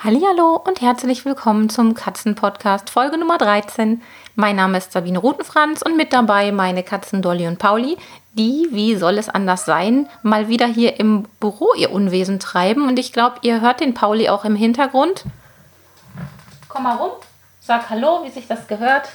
Hallo und herzlich willkommen zum Katzenpodcast Folge Nummer 13. Mein Name ist Sabine Rutenfranz und mit dabei meine Katzen Dolly und Pauli, die, wie soll es anders sein, mal wieder hier im Büro ihr Unwesen treiben und ich glaube, ihr hört den Pauli auch im Hintergrund. Komm mal rum, sag Hallo, wie sich das gehört.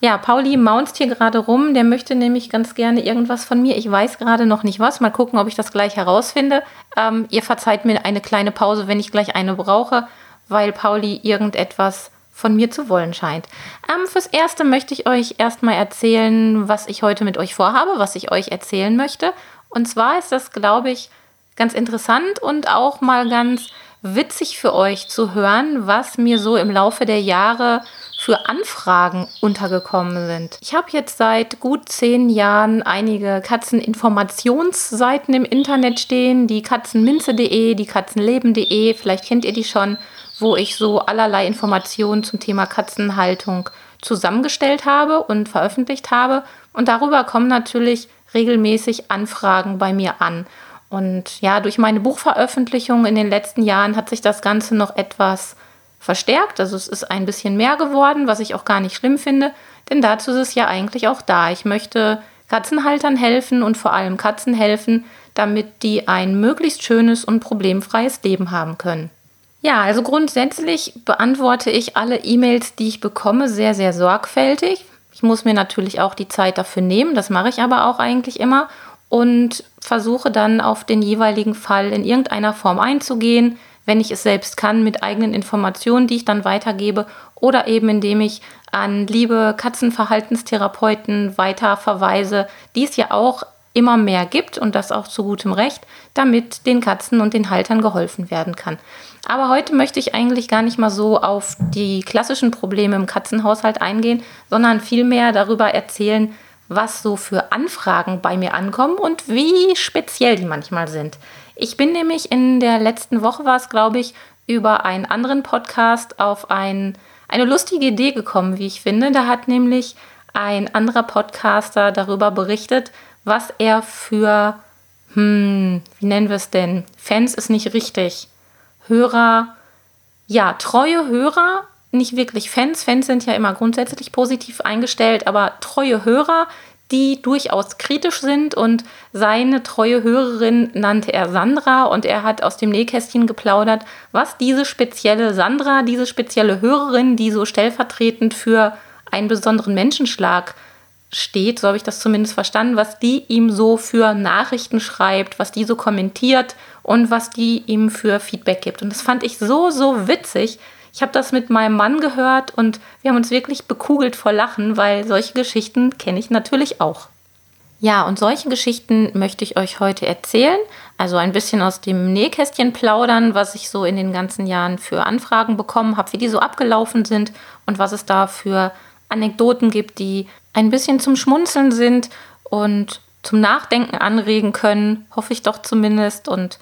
Ja, Pauli maunzt hier gerade rum. Der möchte nämlich ganz gerne irgendwas von mir. Ich weiß gerade noch nicht was. Mal gucken, ob ich das gleich herausfinde. Ähm, ihr verzeiht mir eine kleine Pause, wenn ich gleich eine brauche, weil Pauli irgendetwas von mir zu wollen scheint. Ähm, fürs Erste möchte ich euch erstmal erzählen, was ich heute mit euch vorhabe, was ich euch erzählen möchte. Und zwar ist das, glaube ich, ganz interessant und auch mal ganz witzig für euch zu hören, was mir so im Laufe der Jahre für Anfragen untergekommen sind. Ich habe jetzt seit gut zehn Jahren einige Katzeninformationsseiten im Internet stehen, die katzenminze.de, die katzenleben.de, vielleicht kennt ihr die schon, wo ich so allerlei Informationen zum Thema Katzenhaltung zusammengestellt habe und veröffentlicht habe. Und darüber kommen natürlich regelmäßig Anfragen bei mir an. Und ja, durch meine Buchveröffentlichung in den letzten Jahren hat sich das Ganze noch etwas verstärkt. Also es ist ein bisschen mehr geworden, was ich auch gar nicht schlimm finde, denn dazu ist es ja eigentlich auch da. Ich möchte Katzenhaltern helfen und vor allem Katzen helfen, damit die ein möglichst schönes und problemfreies Leben haben können. Ja, also grundsätzlich beantworte ich alle E-Mails, die ich bekomme, sehr, sehr sorgfältig. Ich muss mir natürlich auch die Zeit dafür nehmen, das mache ich aber auch eigentlich immer und versuche dann auf den jeweiligen Fall in irgendeiner Form einzugehen, wenn ich es selbst kann, mit eigenen Informationen, die ich dann weitergebe oder eben indem ich an liebe Katzenverhaltenstherapeuten weiter verweise, die es ja auch immer mehr gibt und das auch zu gutem Recht, damit den Katzen und den Haltern geholfen werden kann. Aber heute möchte ich eigentlich gar nicht mal so auf die klassischen Probleme im Katzenhaushalt eingehen, sondern vielmehr darüber erzählen, was so für Anfragen bei mir ankommen und wie speziell die manchmal sind. Ich bin nämlich in der letzten Woche, war es glaube ich, über einen anderen Podcast auf ein, eine lustige Idee gekommen, wie ich finde. Da hat nämlich ein anderer Podcaster darüber berichtet, was er für, hm, wie nennen wir es denn? Fans ist nicht richtig. Hörer, ja, treue Hörer nicht wirklich Fans. Fans sind ja immer grundsätzlich positiv eingestellt, aber treue Hörer, die durchaus kritisch sind und seine treue Hörerin nannte er Sandra und er hat aus dem Nähkästchen geplaudert, was diese spezielle Sandra, diese spezielle Hörerin, die so stellvertretend für einen besonderen Menschenschlag steht, so habe ich das zumindest verstanden, was die ihm so für Nachrichten schreibt, was die so kommentiert und was die ihm für Feedback gibt. Und das fand ich so, so witzig, ich habe das mit meinem Mann gehört und wir haben uns wirklich bekugelt vor Lachen, weil solche Geschichten kenne ich natürlich auch. Ja, und solche Geschichten möchte ich euch heute erzählen. Also ein bisschen aus dem Nähkästchen plaudern, was ich so in den ganzen Jahren für Anfragen bekommen habe, wie die so abgelaufen sind und was es da für Anekdoten gibt, die ein bisschen zum Schmunzeln sind und zum Nachdenken anregen können, hoffe ich doch zumindest. Und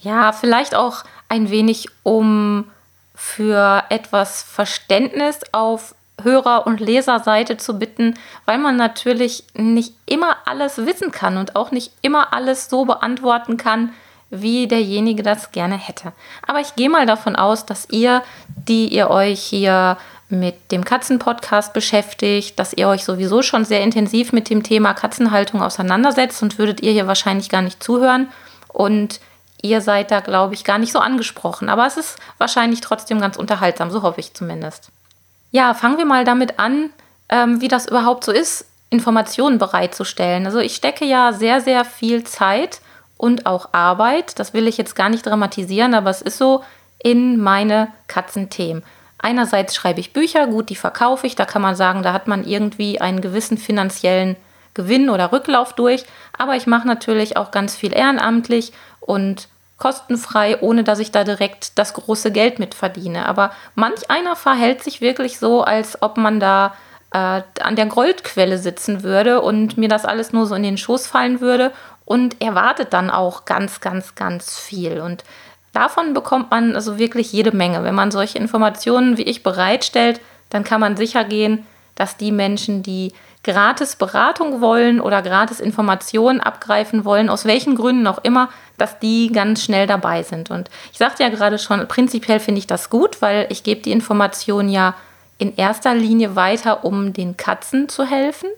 ja, vielleicht auch ein wenig um für etwas Verständnis auf Hörer- und Leserseite zu bitten, weil man natürlich nicht immer alles wissen kann und auch nicht immer alles so beantworten kann, wie derjenige das gerne hätte. Aber ich gehe mal davon aus, dass ihr, die ihr euch hier mit dem Katzenpodcast beschäftigt, dass ihr euch sowieso schon sehr intensiv mit dem Thema Katzenhaltung auseinandersetzt und würdet ihr hier wahrscheinlich gar nicht zuhören. Und ihr seid da, glaube ich, gar nicht so angesprochen. Aber es ist wahrscheinlich trotzdem ganz unterhaltsam, so hoffe ich zumindest. Ja, fangen wir mal damit an, ähm, wie das überhaupt so ist, Informationen bereitzustellen. Also ich stecke ja sehr, sehr viel Zeit und auch Arbeit, das will ich jetzt gar nicht dramatisieren, aber es ist so, in meine Katzenthemen. Einerseits schreibe ich Bücher, gut, die verkaufe ich, da kann man sagen, da hat man irgendwie einen gewissen finanziellen Gewinn oder Rücklauf durch, aber ich mache natürlich auch ganz viel ehrenamtlich und kostenfrei, ohne dass ich da direkt das große Geld mit verdiene. Aber manch einer verhält sich wirklich so, als ob man da äh, an der Goldquelle sitzen würde und mir das alles nur so in den Schoß fallen würde und erwartet dann auch ganz, ganz, ganz viel. Und davon bekommt man also wirklich jede Menge. Wenn man solche Informationen wie ich bereitstellt, dann kann man sicher gehen, dass die Menschen, die gratis Beratung wollen oder gratis Informationen abgreifen wollen, aus welchen Gründen auch immer, dass die ganz schnell dabei sind. Und ich sagte ja gerade schon, prinzipiell finde ich das gut, weil ich gebe die Informationen ja in erster Linie weiter, um den Katzen zu helfen.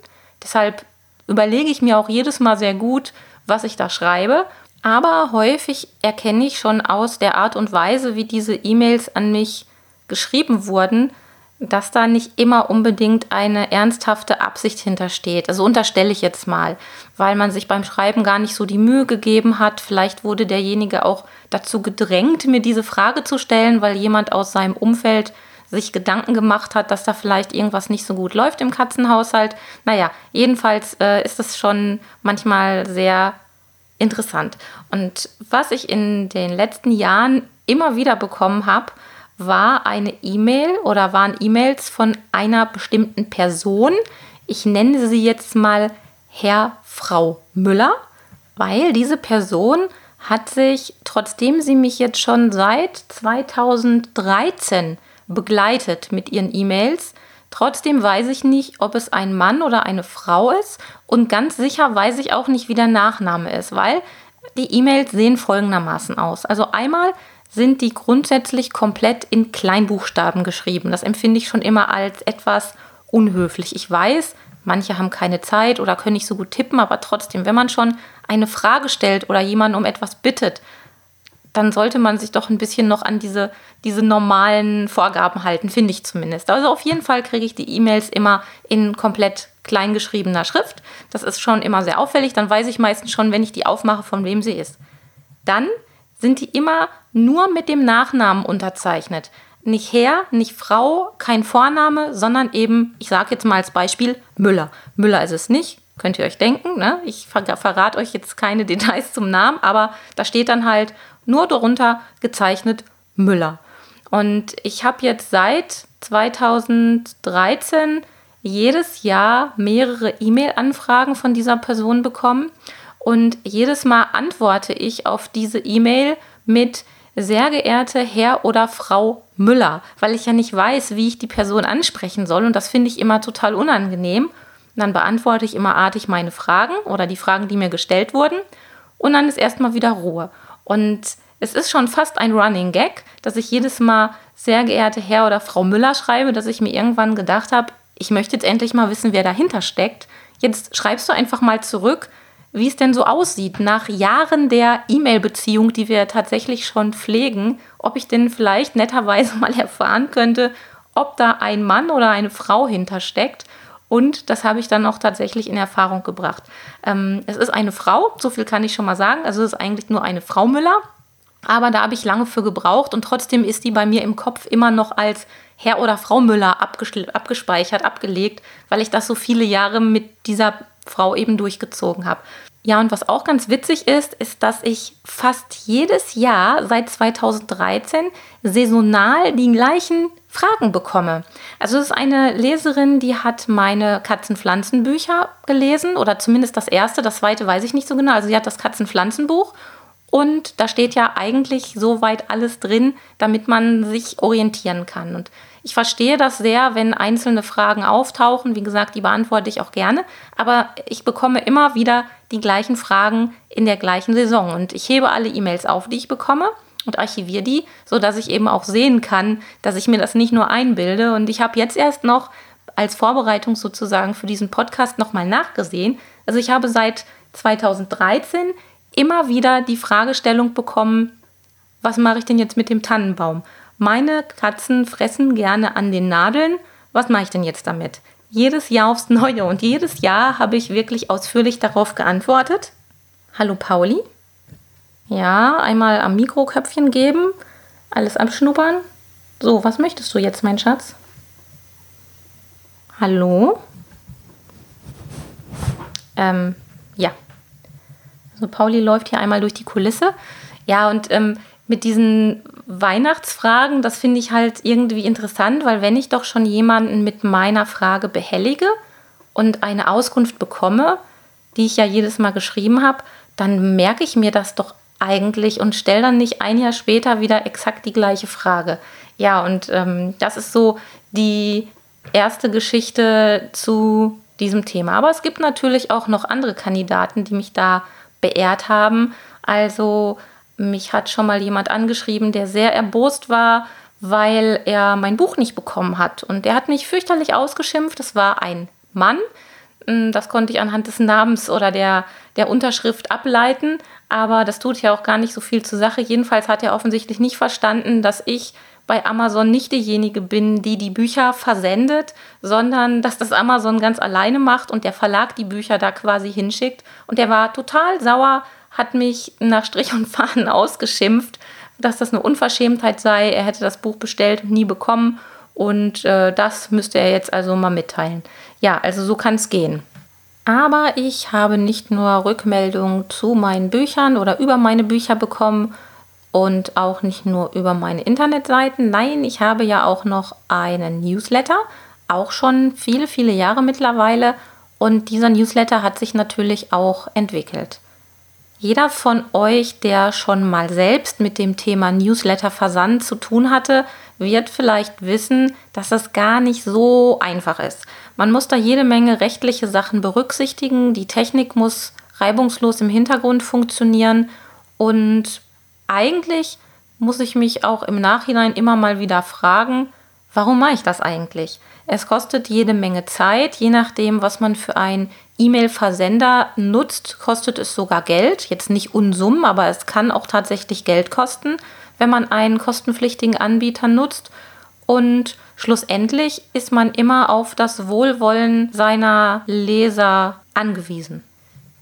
Deshalb überlege ich mir auch jedes Mal sehr gut, was ich da schreibe. Aber häufig erkenne ich schon aus der Art und Weise, wie diese E-Mails an mich geschrieben wurden, dass da nicht immer unbedingt eine ernsthafte Absicht hintersteht. Also unterstelle ich jetzt mal, weil man sich beim Schreiben gar nicht so die Mühe gegeben hat. Vielleicht wurde derjenige auch dazu gedrängt, mir diese Frage zu stellen, weil jemand aus seinem Umfeld sich Gedanken gemacht hat, dass da vielleicht irgendwas nicht so gut läuft im Katzenhaushalt. Naja, jedenfalls äh, ist es schon manchmal sehr interessant. Und was ich in den letzten Jahren immer wieder bekommen habe, war eine E-Mail oder waren E-Mails von einer bestimmten Person. Ich nenne sie jetzt mal Herr, Frau Müller, weil diese Person hat sich, trotzdem sie mich jetzt schon seit 2013 begleitet mit ihren E-Mails, trotzdem weiß ich nicht, ob es ein Mann oder eine Frau ist und ganz sicher weiß ich auch nicht, wie der Nachname ist, weil die E-Mails sehen folgendermaßen aus. Also einmal sind die grundsätzlich komplett in Kleinbuchstaben geschrieben. Das empfinde ich schon immer als etwas unhöflich. Ich weiß, manche haben keine Zeit oder können nicht so gut tippen, aber trotzdem, wenn man schon eine Frage stellt oder jemanden um etwas bittet, dann sollte man sich doch ein bisschen noch an diese, diese normalen Vorgaben halten, finde ich zumindest. Also auf jeden Fall kriege ich die E-Mails immer in komplett kleingeschriebener Schrift. Das ist schon immer sehr auffällig. Dann weiß ich meistens schon, wenn ich die aufmache, von wem sie ist. Dann sind die immer nur mit dem Nachnamen unterzeichnet. Nicht Herr, nicht Frau, kein Vorname, sondern eben, ich sage jetzt mal als Beispiel, Müller. Müller ist es nicht, könnt ihr euch denken. Ne? Ich verrate euch jetzt keine Details zum Namen, aber da steht dann halt nur darunter gezeichnet Müller. Und ich habe jetzt seit 2013 jedes Jahr mehrere E-Mail-Anfragen von dieser Person bekommen und jedes Mal antworte ich auf diese E-Mail mit sehr geehrte Herr oder Frau Müller, weil ich ja nicht weiß, wie ich die Person ansprechen soll und das finde ich immer total unangenehm. Und dann beantworte ich immer artig meine Fragen oder die Fragen, die mir gestellt wurden und dann ist erstmal wieder Ruhe. Und es ist schon fast ein Running Gag, dass ich jedes Mal sehr geehrte Herr oder Frau Müller schreibe, dass ich mir irgendwann gedacht habe, ich möchte jetzt endlich mal wissen, wer dahinter steckt. Jetzt schreibst du einfach mal zurück, wie es denn so aussieht nach Jahren der E-Mail-Beziehung, die wir tatsächlich schon pflegen, ob ich denn vielleicht netterweise mal erfahren könnte, ob da ein Mann oder eine Frau hintersteckt. Und das habe ich dann auch tatsächlich in Erfahrung gebracht. Ähm, es ist eine Frau, so viel kann ich schon mal sagen. Also es ist eigentlich nur eine Frau Müller. Aber da habe ich lange für gebraucht und trotzdem ist die bei mir im Kopf immer noch als Herr oder Frau Müller abgespeichert, abgelegt, weil ich das so viele Jahre mit dieser Frau eben durchgezogen habe. Ja, und was auch ganz witzig ist, ist, dass ich fast jedes Jahr seit 2013 saisonal die gleichen Fragen bekomme. Also es ist eine Leserin, die hat meine Katzenpflanzenbücher gelesen oder zumindest das erste, das zweite weiß ich nicht so genau. Also sie hat das Katzenpflanzenbuch und da steht ja eigentlich soweit alles drin, damit man sich orientieren kann. Und ich verstehe das sehr, wenn einzelne Fragen auftauchen. Wie gesagt, die beantworte ich auch gerne. Aber ich bekomme immer wieder die gleichen Fragen in der gleichen Saison. Und ich hebe alle E-Mails auf, die ich bekomme und archiviere die, sodass ich eben auch sehen kann, dass ich mir das nicht nur einbilde. Und ich habe jetzt erst noch als Vorbereitung sozusagen für diesen Podcast nochmal nachgesehen. Also ich habe seit 2013 immer wieder die Fragestellung bekommen, was mache ich denn jetzt mit dem Tannenbaum? Meine Katzen fressen gerne an den Nadeln. Was mache ich denn jetzt damit? Jedes Jahr aufs Neue und jedes Jahr habe ich wirklich ausführlich darauf geantwortet. Hallo Pauli. Ja, einmal am Mikroköpfchen geben, alles abschnuppern. So, was möchtest du jetzt, mein Schatz? Hallo? Ähm, ja. Also Pauli läuft hier einmal durch die Kulisse. Ja, und ähm, mit diesen Weihnachtsfragen, das finde ich halt irgendwie interessant, weil wenn ich doch schon jemanden mit meiner Frage behellige und eine Auskunft bekomme, die ich ja jedes Mal geschrieben habe, dann merke ich mir das doch eigentlich und stelle dann nicht ein Jahr später wieder exakt die gleiche Frage. Ja, und ähm, das ist so die erste Geschichte zu diesem Thema. Aber es gibt natürlich auch noch andere Kandidaten, die mich da beehrt haben. Also mich hat schon mal jemand angeschrieben, der sehr erbost war, weil er mein Buch nicht bekommen hat. Und der hat mich fürchterlich ausgeschimpft. Es war ein Mann. Hm, das konnte ich anhand des Namens oder der, der Unterschrift ableiten. Aber das tut ja auch gar nicht so viel zur Sache. Jedenfalls hat er offensichtlich nicht verstanden, dass ich bei Amazon nicht diejenige bin, die die Bücher versendet, sondern dass das Amazon ganz alleine macht und der Verlag die Bücher da quasi hinschickt. Und er war total sauer, hat mich nach Strich und Faden ausgeschimpft, dass das eine Unverschämtheit sei. Er hätte das Buch bestellt und nie bekommen. Und äh, das müsste er jetzt also mal mitteilen. Ja, also so kann es gehen. Aber ich habe nicht nur Rückmeldungen zu meinen Büchern oder über meine Bücher bekommen, und auch nicht nur über meine Internetseiten. Nein, ich habe ja auch noch einen Newsletter, auch schon viele, viele Jahre mittlerweile. Und dieser Newsletter hat sich natürlich auch entwickelt. Jeder von euch, der schon mal selbst mit dem Thema Newsletter-Versand zu tun hatte, wird vielleicht wissen, dass das gar nicht so einfach ist. Man muss da jede Menge rechtliche Sachen berücksichtigen. Die Technik muss reibungslos im Hintergrund funktionieren und eigentlich muss ich mich auch im Nachhinein immer mal wieder fragen, warum mache ich das eigentlich? Es kostet jede Menge Zeit, je nachdem, was man für einen E-Mail-Versender nutzt, kostet es sogar Geld. Jetzt nicht Unsummen, aber es kann auch tatsächlich Geld kosten, wenn man einen kostenpflichtigen Anbieter nutzt. Und schlussendlich ist man immer auf das Wohlwollen seiner Leser angewiesen.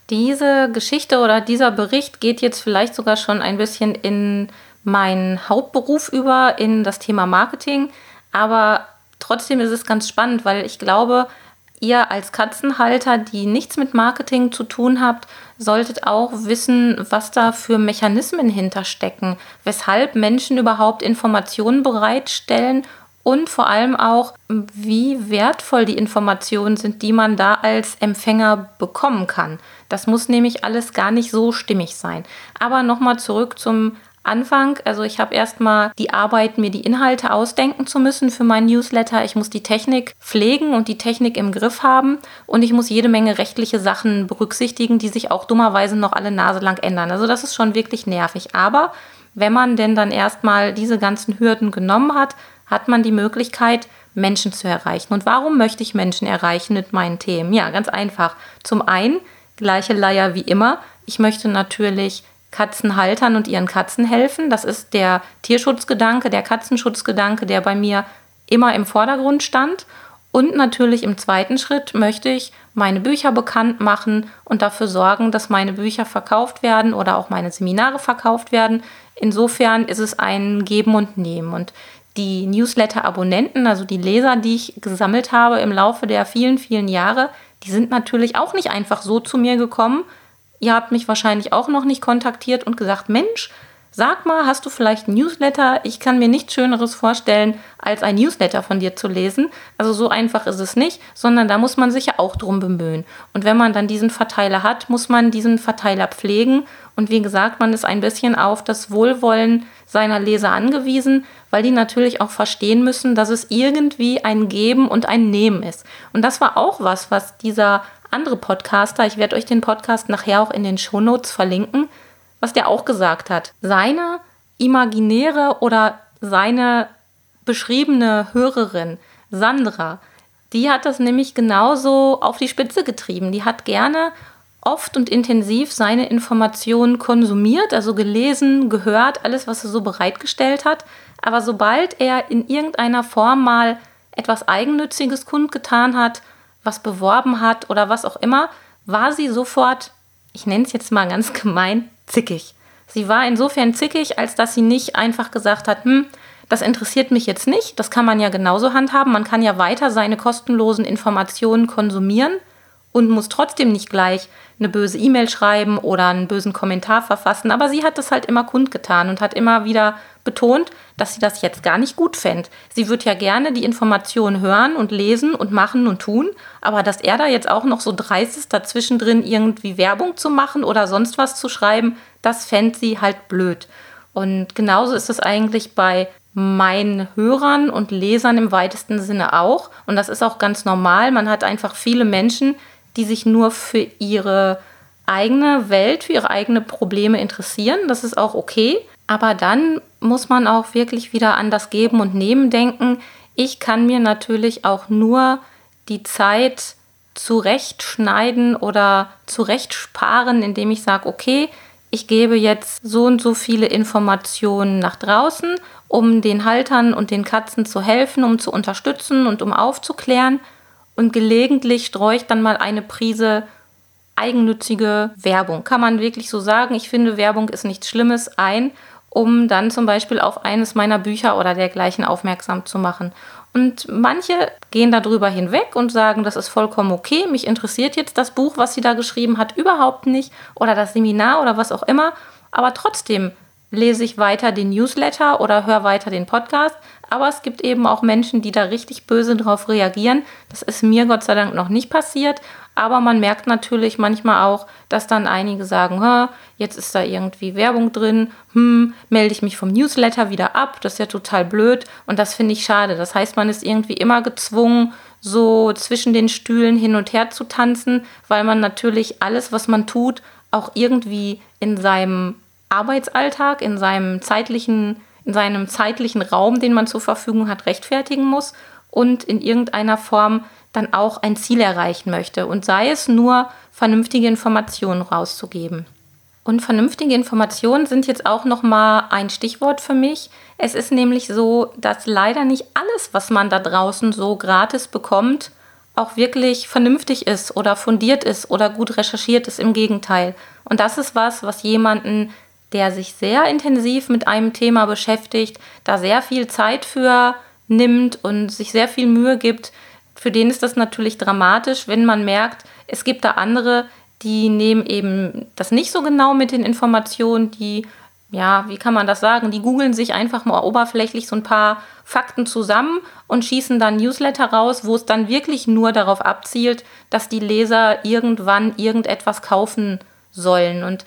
Diese Geschichte oder dieser Bericht geht jetzt vielleicht sogar schon ein bisschen in meinen Hauptberuf über, in das Thema Marketing. Aber trotzdem ist es ganz spannend, weil ich glaube, ihr als Katzenhalter, die nichts mit Marketing zu tun habt, solltet auch wissen, was da für Mechanismen hinterstecken, weshalb Menschen überhaupt Informationen bereitstellen und vor allem auch, wie wertvoll die Informationen sind, die man da als Empfänger bekommen kann. Das muss nämlich alles gar nicht so stimmig sein. Aber nochmal zurück zum Anfang. Also ich habe erstmal die Arbeit, mir die Inhalte ausdenken zu müssen für meinen Newsletter. Ich muss die Technik pflegen und die Technik im Griff haben. Und ich muss jede Menge rechtliche Sachen berücksichtigen, die sich auch dummerweise noch alle Nase lang ändern. Also das ist schon wirklich nervig. Aber wenn man denn dann erstmal diese ganzen Hürden genommen hat, hat man die Möglichkeit, Menschen zu erreichen. Und warum möchte ich Menschen erreichen mit meinen Themen? Ja, ganz einfach. Zum einen, gleiche Leier wie immer. Ich möchte natürlich Katzenhaltern und ihren Katzen helfen. Das ist der Tierschutzgedanke, der Katzenschutzgedanke, der bei mir immer im Vordergrund stand. Und natürlich im zweiten Schritt möchte ich meine Bücher bekannt machen und dafür sorgen, dass meine Bücher verkauft werden oder auch meine Seminare verkauft werden. Insofern ist es ein Geben und Nehmen. Und die Newsletter-Abonnenten, also die Leser, die ich gesammelt habe im Laufe der vielen, vielen Jahre, die sind natürlich auch nicht einfach so zu mir gekommen. Ihr habt mich wahrscheinlich auch noch nicht kontaktiert und gesagt, Mensch, sag mal, hast du vielleicht ein Newsletter? Ich kann mir nichts Schöneres vorstellen, als ein Newsletter von dir zu lesen. Also so einfach ist es nicht, sondern da muss man sich ja auch drum bemühen. Und wenn man dann diesen Verteiler hat, muss man diesen Verteiler pflegen. Und wie gesagt, man ist ein bisschen auf das Wohlwollen seiner Leser angewiesen, weil die natürlich auch verstehen müssen, dass es irgendwie ein Geben und ein Nehmen ist. Und das war auch was, was dieser andere Podcaster, ich werde euch den Podcast nachher auch in den Shownotes verlinken, was der auch gesagt hat. Seine imaginäre oder seine beschriebene Hörerin, Sandra, die hat das nämlich genauso auf die Spitze getrieben. Die hat gerne oft und intensiv seine Informationen konsumiert, also gelesen, gehört, alles, was er so bereitgestellt hat. Aber sobald er in irgendeiner Form mal etwas Eigennütziges kundgetan hat, was beworben hat oder was auch immer, war sie sofort, ich nenne es jetzt mal ganz gemein, zickig. Sie war insofern zickig, als dass sie nicht einfach gesagt hat, hm, das interessiert mich jetzt nicht, das kann man ja genauso handhaben, man kann ja weiter seine kostenlosen Informationen konsumieren und muss trotzdem nicht gleich eine böse E-Mail schreiben oder einen bösen Kommentar verfassen. Aber sie hat das halt immer kundgetan und hat immer wieder betont, dass sie das jetzt gar nicht gut fände. Sie würde ja gerne die Informationen hören und lesen und machen und tun, aber dass er da jetzt auch noch so dreist ist, dazwischen drin irgendwie Werbung zu machen oder sonst was zu schreiben, das fände sie halt blöd. Und genauso ist es eigentlich bei meinen Hörern und Lesern im weitesten Sinne auch. Und das ist auch ganz normal. Man hat einfach viele Menschen, die sich nur für ihre eigene Welt, für ihre eigenen Probleme interessieren. Das ist auch okay. Aber dann muss man auch wirklich wieder an das Geben und Nehmen denken. Ich kann mir natürlich auch nur die Zeit zurechtschneiden oder zurechtsparen, indem ich sage, okay, ich gebe jetzt so und so viele Informationen nach draußen, um den Haltern und den Katzen zu helfen, um zu unterstützen und um aufzuklären. Und gelegentlich streue ich dann mal eine Prise eigennützige Werbung. Kann man wirklich so sagen. Ich finde, Werbung ist nichts Schlimmes ein, um dann zum Beispiel auf eines meiner Bücher oder dergleichen aufmerksam zu machen. Und manche gehen darüber hinweg und sagen, das ist vollkommen okay, mich interessiert jetzt das Buch, was sie da geschrieben hat, überhaupt nicht oder das Seminar oder was auch immer. Aber trotzdem lese ich weiter den Newsletter oder höre weiter den Podcast. Aber es gibt eben auch Menschen, die da richtig böse drauf reagieren. Das ist mir Gott sei Dank noch nicht passiert. Aber man merkt natürlich manchmal auch, dass dann einige sagen, jetzt ist da irgendwie Werbung drin, hm, melde ich mich vom Newsletter wieder ab, das ist ja total blöd und das finde ich schade. Das heißt, man ist irgendwie immer gezwungen, so zwischen den Stühlen hin und her zu tanzen, weil man natürlich alles, was man tut, auch irgendwie in seinem Arbeitsalltag, in seinem zeitlichen, seinem zeitlichen Raum, den man zur Verfügung hat, rechtfertigen muss und in irgendeiner Form dann auch ein Ziel erreichen möchte und sei es nur vernünftige Informationen rauszugeben. Und vernünftige Informationen sind jetzt auch noch mal ein Stichwort für mich. Es ist nämlich so, dass leider nicht alles, was man da draußen so gratis bekommt, auch wirklich vernünftig ist oder fundiert ist oder gut recherchiert ist. Im Gegenteil. Und das ist was, was jemanden der sich sehr intensiv mit einem Thema beschäftigt, da sehr viel Zeit für nimmt und sich sehr viel Mühe gibt, für den ist das natürlich dramatisch, wenn man merkt, es gibt da andere, die nehmen eben das nicht so genau mit den Informationen, die, ja, wie kann man das sagen, die googeln sich einfach mal oberflächlich so ein paar Fakten zusammen und schießen dann Newsletter raus, wo es dann wirklich nur darauf abzielt, dass die Leser irgendwann irgendetwas kaufen sollen. Und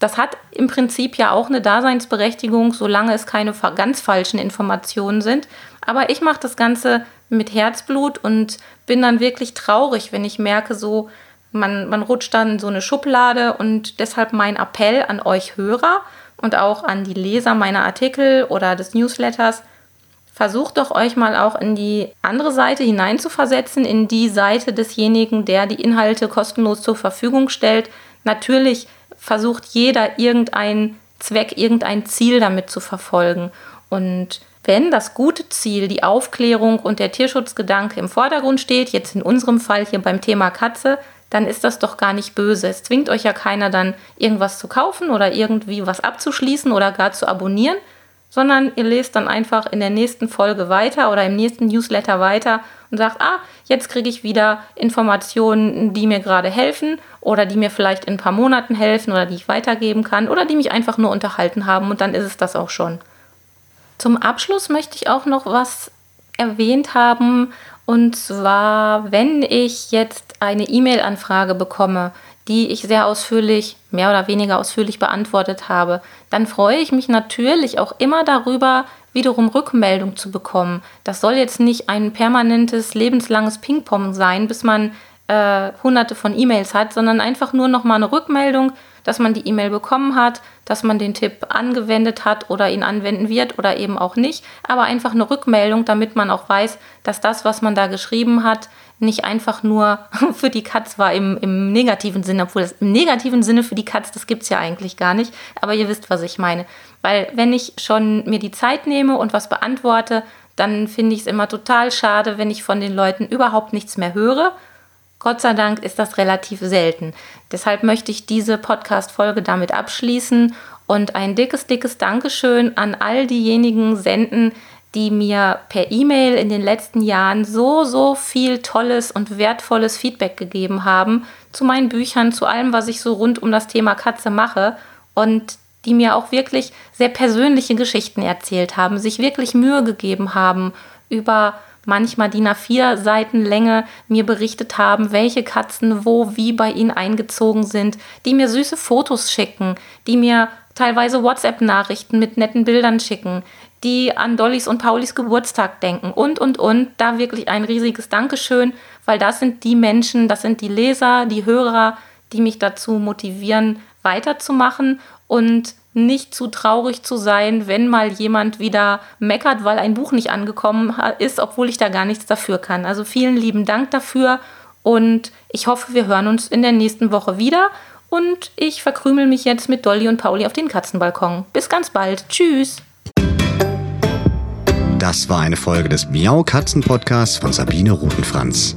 das hat im Prinzip ja auch eine Daseinsberechtigung, solange es keine ganz falschen Informationen sind. Aber ich mache das Ganze mit Herzblut und bin dann wirklich traurig, wenn ich merke, so man, man rutscht dann in so eine Schublade und deshalb mein Appell an euch Hörer und auch an die Leser meiner Artikel oder des Newsletters, versucht doch euch mal auch in die andere Seite hineinzuversetzen, in die Seite desjenigen, der die Inhalte kostenlos zur Verfügung stellt. Natürlich versucht jeder irgendein Zweck, irgendein Ziel damit zu verfolgen. Und wenn das gute Ziel, die Aufklärung und der Tierschutzgedanke im Vordergrund steht, jetzt in unserem Fall hier beim Thema Katze, dann ist das doch gar nicht böse. Es zwingt euch ja keiner dann irgendwas zu kaufen oder irgendwie was abzuschließen oder gar zu abonnieren, sondern ihr lest dann einfach in der nächsten Folge weiter oder im nächsten Newsletter weiter und sagt, ah, jetzt kriege ich wieder Informationen, die mir gerade helfen oder die mir vielleicht in ein paar Monaten helfen oder die ich weitergeben kann oder die mich einfach nur unterhalten haben und dann ist es das auch schon. Zum Abschluss möchte ich auch noch was erwähnt haben und zwar, wenn ich jetzt eine E-Mail-Anfrage bekomme, die ich sehr ausführlich, mehr oder weniger ausführlich beantwortet habe, dann freue ich mich natürlich auch immer darüber, wiederum Rückmeldung zu bekommen. Das soll jetzt nicht ein permanentes, lebenslanges Ping-Pong sein, bis man äh, hunderte von E-Mails hat, sondern einfach nur nochmal eine Rückmeldung, dass man die E-Mail bekommen hat, dass man den Tipp angewendet hat oder ihn anwenden wird oder eben auch nicht, aber einfach eine Rückmeldung, damit man auch weiß, dass das, was man da geschrieben hat, nicht einfach nur für die Katz war im, im negativen Sinne, obwohl das im negativen Sinne für die Katz, das gibt es ja eigentlich gar nicht, aber ihr wisst, was ich meine. Weil wenn ich schon mir die Zeit nehme und was beantworte, dann finde ich es immer total schade, wenn ich von den Leuten überhaupt nichts mehr höre. Gott sei Dank ist das relativ selten. Deshalb möchte ich diese Podcast-Folge damit abschließen und ein dickes, dickes Dankeschön an all diejenigen senden, die mir per E-Mail in den letzten Jahren so, so viel tolles und wertvolles Feedback gegeben haben zu meinen Büchern, zu allem, was ich so rund um das Thema Katze mache und die mir auch wirklich sehr persönliche Geschichten erzählt haben, sich wirklich Mühe gegeben haben, über manchmal DIN A4 Seiten Länge mir berichtet haben, welche Katzen wo wie bei ihnen eingezogen sind, die mir süße Fotos schicken, die mir teilweise WhatsApp-Nachrichten mit netten Bildern schicken, die an Dollys und Paulis Geburtstag denken und, und, und. Da wirklich ein riesiges Dankeschön, weil das sind die Menschen, das sind die Leser, die Hörer, die mich dazu motivieren, weiterzumachen und nicht zu traurig zu sein, wenn mal jemand wieder meckert, weil ein Buch nicht angekommen ist, obwohl ich da gar nichts dafür kann. Also vielen lieben Dank dafür und ich hoffe, wir hören uns in der nächsten Woche wieder. Und ich verkrümel mich jetzt mit Dolly und Pauli auf den Katzenbalkon. Bis ganz bald. Tschüss. Das war eine Folge des Miau Katzen Podcasts von Sabine Rutenfranz.